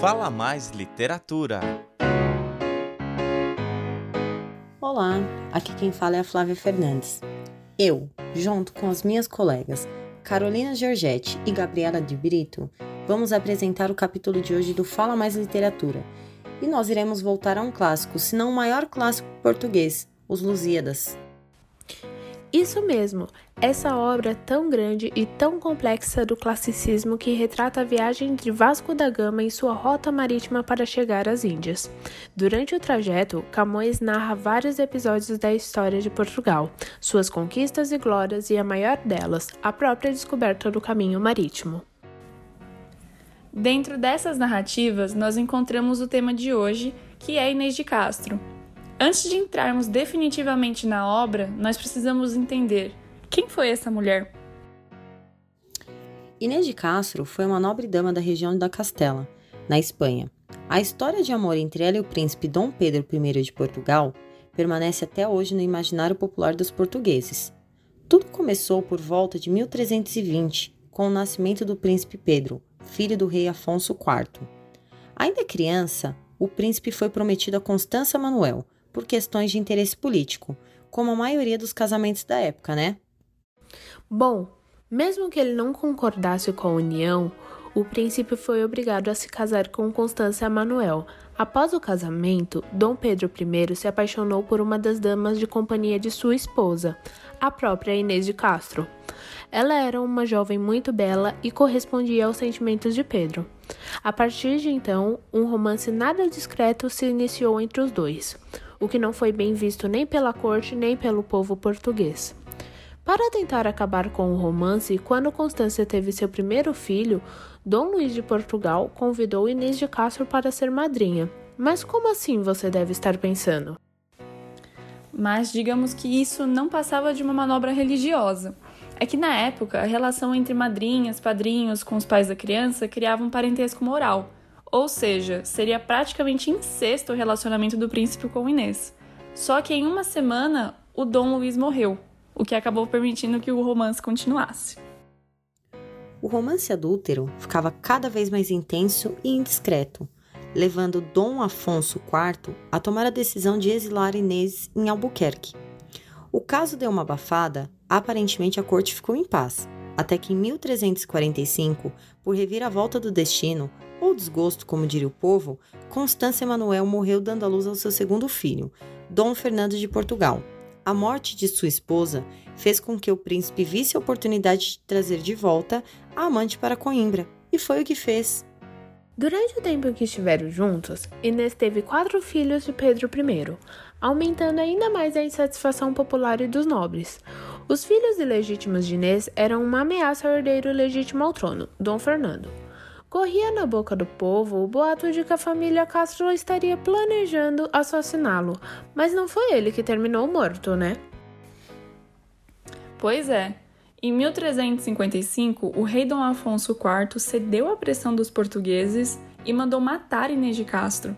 Fala Mais Literatura. Olá, aqui quem fala é a Flávia Fernandes. Eu, junto com as minhas colegas Carolina Giorgetti e Gabriela de Brito, vamos apresentar o capítulo de hoje do Fala Mais Literatura. E nós iremos voltar a um clássico, se não o maior clássico português, Os Lusíadas. Isso mesmo, essa obra tão grande e tão complexa do classicismo que retrata a viagem de Vasco da Gama em sua rota marítima para chegar às Índias. Durante o trajeto, Camões narra vários episódios da história de Portugal, suas conquistas e glórias e a maior delas, a própria descoberta do caminho marítimo. Dentro dessas narrativas, nós encontramos o tema de hoje, que é Inês de Castro, Antes de entrarmos definitivamente na obra, nós precisamos entender quem foi essa mulher. Inês de Castro foi uma nobre dama da região da Castela, na Espanha. A história de amor entre ela e o príncipe Dom Pedro I de Portugal permanece até hoje no imaginário popular dos portugueses. Tudo começou por volta de 1320, com o nascimento do príncipe Pedro, filho do rei Afonso IV. Ainda criança, o príncipe foi prometido a Constança Manuel, por questões de interesse político, como a maioria dos casamentos da época, né? Bom, mesmo que ele não concordasse com a união, o príncipe foi obrigado a se casar com Constância Manuel. Após o casamento, Dom Pedro I se apaixonou por uma das damas de companhia de sua esposa, a própria Inês de Castro. Ela era uma jovem muito bela e correspondia aos sentimentos de Pedro. A partir de então, um romance nada discreto se iniciou entre os dois o que não foi bem visto nem pela corte nem pelo povo português. Para tentar acabar com o romance, quando Constância teve seu primeiro filho, Dom Luís de Portugal convidou Inês de Castro para ser madrinha. Mas como assim você deve estar pensando? Mas digamos que isso não passava de uma manobra religiosa. É que na época a relação entre madrinhas, padrinhos com os pais da criança criava um parentesco moral. Ou seja, seria praticamente incesto o relacionamento do príncipe com Inês. Só que em uma semana, o Dom Luiz morreu, o que acabou permitindo que o romance continuasse. O romance adúltero ficava cada vez mais intenso e indiscreto, levando Dom Afonso IV a tomar a decisão de exilar Inês em Albuquerque. O caso deu uma abafada, aparentemente a corte ficou em paz, até que em 1345, por reviravolta do destino, ou desgosto, como diria o povo, Constância Emanuel morreu dando à luz ao seu segundo filho, Dom Fernando de Portugal. A morte de sua esposa fez com que o príncipe visse a oportunidade de trazer de volta a amante para Coimbra, e foi o que fez. Durante o tempo que estiveram juntos, Inês teve quatro filhos de Pedro I, aumentando ainda mais a insatisfação popular e dos nobres. Os filhos ilegítimos de Inês eram uma ameaça ao herdeiro legítimo ao trono, Dom Fernando. Corria na boca do povo o boato de que a família Castro estaria planejando assassiná-lo, mas não foi ele que terminou morto, né? Pois é. Em 1355, o rei Dom Afonso IV cedeu à pressão dos portugueses e mandou matar Inês de Castro.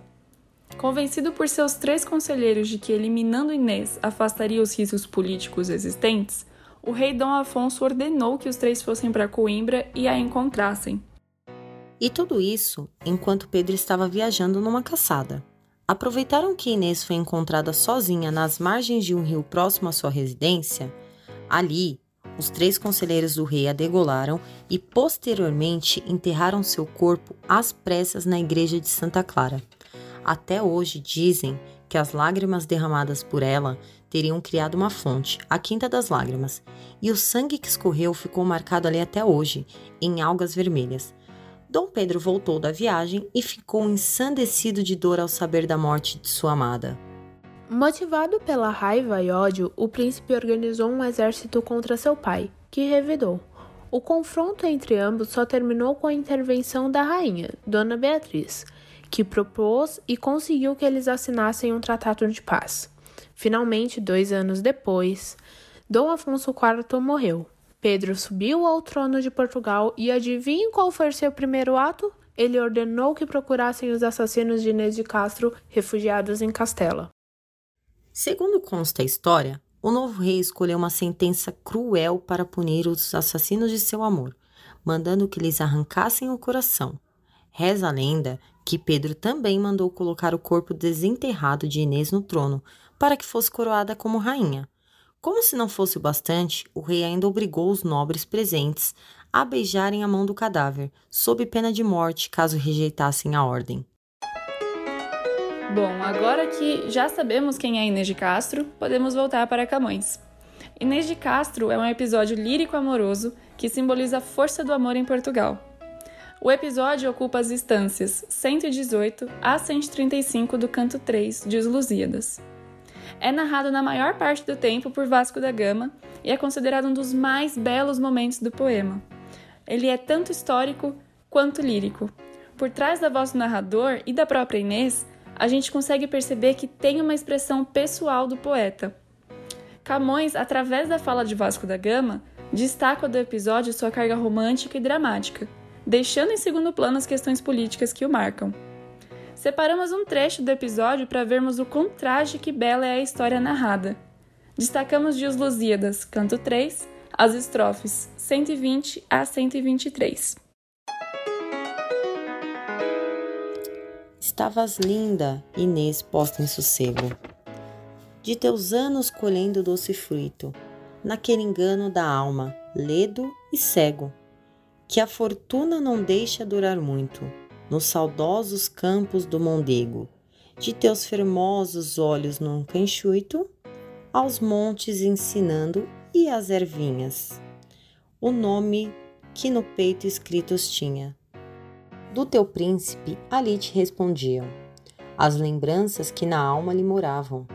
Convencido por seus três conselheiros de que eliminando Inês afastaria os riscos políticos existentes, o rei Dom Afonso ordenou que os três fossem para Coimbra e a encontrassem. E tudo isso enquanto Pedro estava viajando numa caçada. Aproveitaram que Inês foi encontrada sozinha nas margens de um rio próximo à sua residência. Ali, os três conselheiros do rei a degolaram e posteriormente enterraram seu corpo às pressas na igreja de Santa Clara. Até hoje dizem que as lágrimas derramadas por ela teriam criado uma fonte, a Quinta das Lágrimas, e o sangue que escorreu ficou marcado ali até hoje, em algas vermelhas. Dom Pedro voltou da viagem e ficou ensandecido de dor ao saber da morte de sua amada. Motivado pela raiva e ódio, o príncipe organizou um exército contra seu pai, que revidou. O confronto entre ambos só terminou com a intervenção da rainha, Dona Beatriz, que propôs e conseguiu que eles assinassem um tratado de paz. Finalmente, dois anos depois, Dom Afonso IV morreu, Pedro subiu ao trono de Portugal e adivinhe qual foi seu primeiro ato? Ele ordenou que procurassem os assassinos de Inês de Castro, refugiados em Castela. Segundo consta a história, o novo rei escolheu uma sentença cruel para punir os assassinos de seu amor, mandando que lhes arrancassem o coração. Reza a lenda que Pedro também mandou colocar o corpo desenterrado de Inês no trono, para que fosse coroada como rainha. Como se não fosse o bastante, o rei ainda obrigou os nobres presentes a beijarem a mão do cadáver, sob pena de morte caso rejeitassem a ordem. Bom, agora que já sabemos quem é Inês de Castro, podemos voltar para Camões. Inês de Castro é um episódio lírico-amoroso que simboliza a força do amor em Portugal. O episódio ocupa as instâncias 118 a 135 do canto 3 de Os Lusíadas. É narrado na maior parte do tempo por Vasco da Gama e é considerado um dos mais belos momentos do poema. Ele é tanto histórico quanto lírico. Por trás da voz do narrador e da própria Inês, a gente consegue perceber que tem uma expressão pessoal do poeta. Camões, através da fala de Vasco da Gama, destaca do episódio sua carga romântica e dramática, deixando em segundo plano as questões políticas que o marcam. Separamos um trecho do episódio para vermos o quão trágica e bela é a história narrada. Destacamos de Os Lusíadas, canto 3, as estrofes 120 a 123. Estavas linda, Inês posta em sossego, de teus anos colhendo doce fruto, naquele engano da alma, ledo e cego, que a fortuna não deixa durar muito nos saudosos campos do Mondego, de teus fermosos olhos num canchuito, aos montes ensinando e às ervinhas, o nome que no peito escritos tinha. Do teu príncipe ali te respondiam as lembranças que na alma lhe moravam,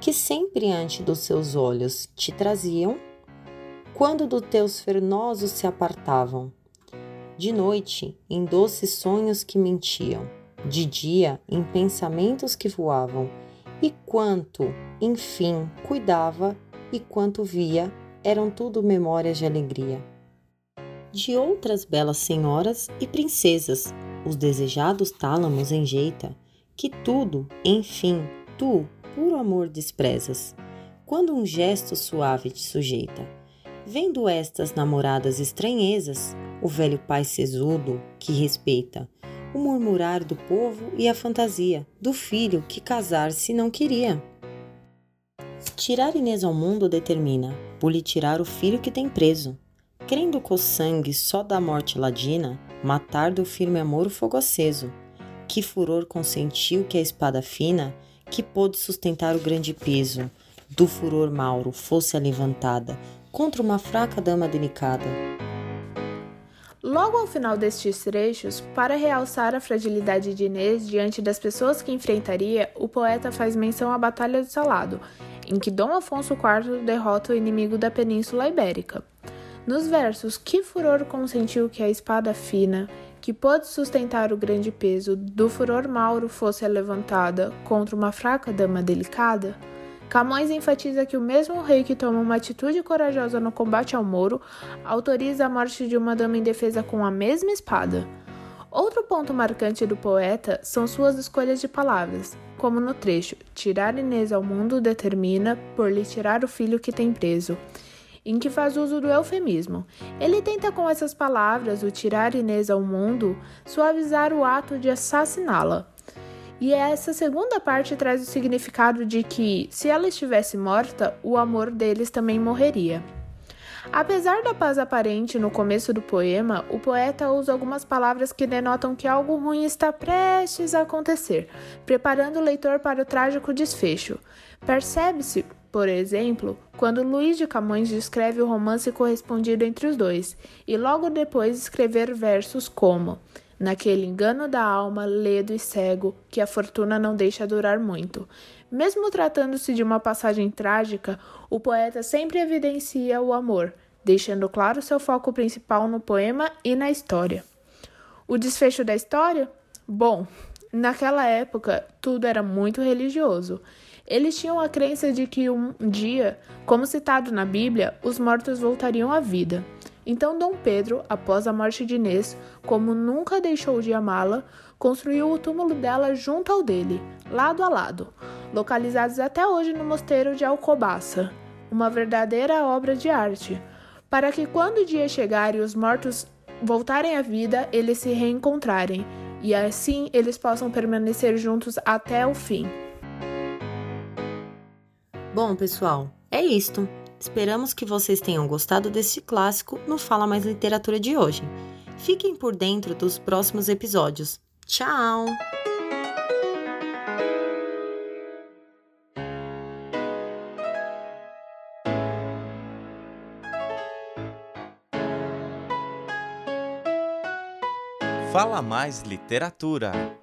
que sempre ante dos seus olhos te traziam, quando dos teus fernosos se apartavam de noite, em doces sonhos que mentiam, de dia, em pensamentos que voavam, e quanto, enfim, cuidava e quanto via, eram tudo memórias de alegria. De outras belas senhoras e princesas, os desejados tálamos enjeita, que tudo, enfim, tu, puro amor desprezas, quando um gesto suave te sujeita. Vendo estas namoradas estranhezas, o velho pai sesudo que respeita, o murmurar do povo e a fantasia do filho que casar-se não queria. Tirar Inês ao mundo determina, por lhe tirar o filho que tem preso. Crendo com o sangue só da morte ladina, matar do firme amor o fogo aceso. Que furor consentiu que a espada fina, que pôde sustentar o grande peso, do furor Mauro fosse levantada contra uma fraca dama delicada. Logo ao final destes trechos, para realçar a fragilidade de Inês diante das pessoas que enfrentaria, o poeta faz menção à Batalha do Salado, em que Dom Afonso IV derrota o inimigo da Península Ibérica. Nos versos Que furor consentiu que a espada fina, que pôde sustentar o grande peso, do furor Mauro fosse levantada contra uma fraca dama delicada, Camões enfatiza que o mesmo rei que toma uma atitude corajosa no combate ao Moro autoriza a morte de uma dama indefesa com a mesma espada. Outro ponto marcante do poeta são suas escolhas de palavras, como no trecho Tirar Inês ao mundo determina por lhe tirar o filho que tem preso, em que faz uso do eufemismo. Ele tenta com essas palavras, o tirar Inês ao mundo, suavizar o ato de assassiná-la. E essa segunda parte traz o significado de que, se ela estivesse morta, o amor deles também morreria. Apesar da paz aparente no começo do poema, o poeta usa algumas palavras que denotam que algo ruim está prestes a acontecer, preparando o leitor para o trágico desfecho. Percebe-se, por exemplo, quando Luís de Camões descreve o romance correspondido entre os dois, e logo depois escrever versos como naquele engano da alma, ledo e cego, que a fortuna não deixa durar muito. Mesmo tratando-se de uma passagem trágica, o poeta sempre evidencia o amor, deixando claro seu foco principal no poema e na história. O desfecho da história? Bom, naquela época tudo era muito religioso. Eles tinham a crença de que um dia, como citado na Bíblia, os mortos voltariam à vida. Então Dom Pedro, após a morte de Inês, como nunca deixou de amá-la, construiu o túmulo dela junto ao dele, lado a lado, localizados até hoje no mosteiro de Alcobaça, uma verdadeira obra de arte, para que quando o dia chegar e os mortos voltarem à vida, eles se reencontrarem e assim eles possam permanecer juntos até o fim. Bom, pessoal, é isto. Esperamos que vocês tenham gostado desse clássico no Fala Mais Literatura de hoje. Fiquem por dentro dos próximos episódios. Tchau! Fala Mais Literatura.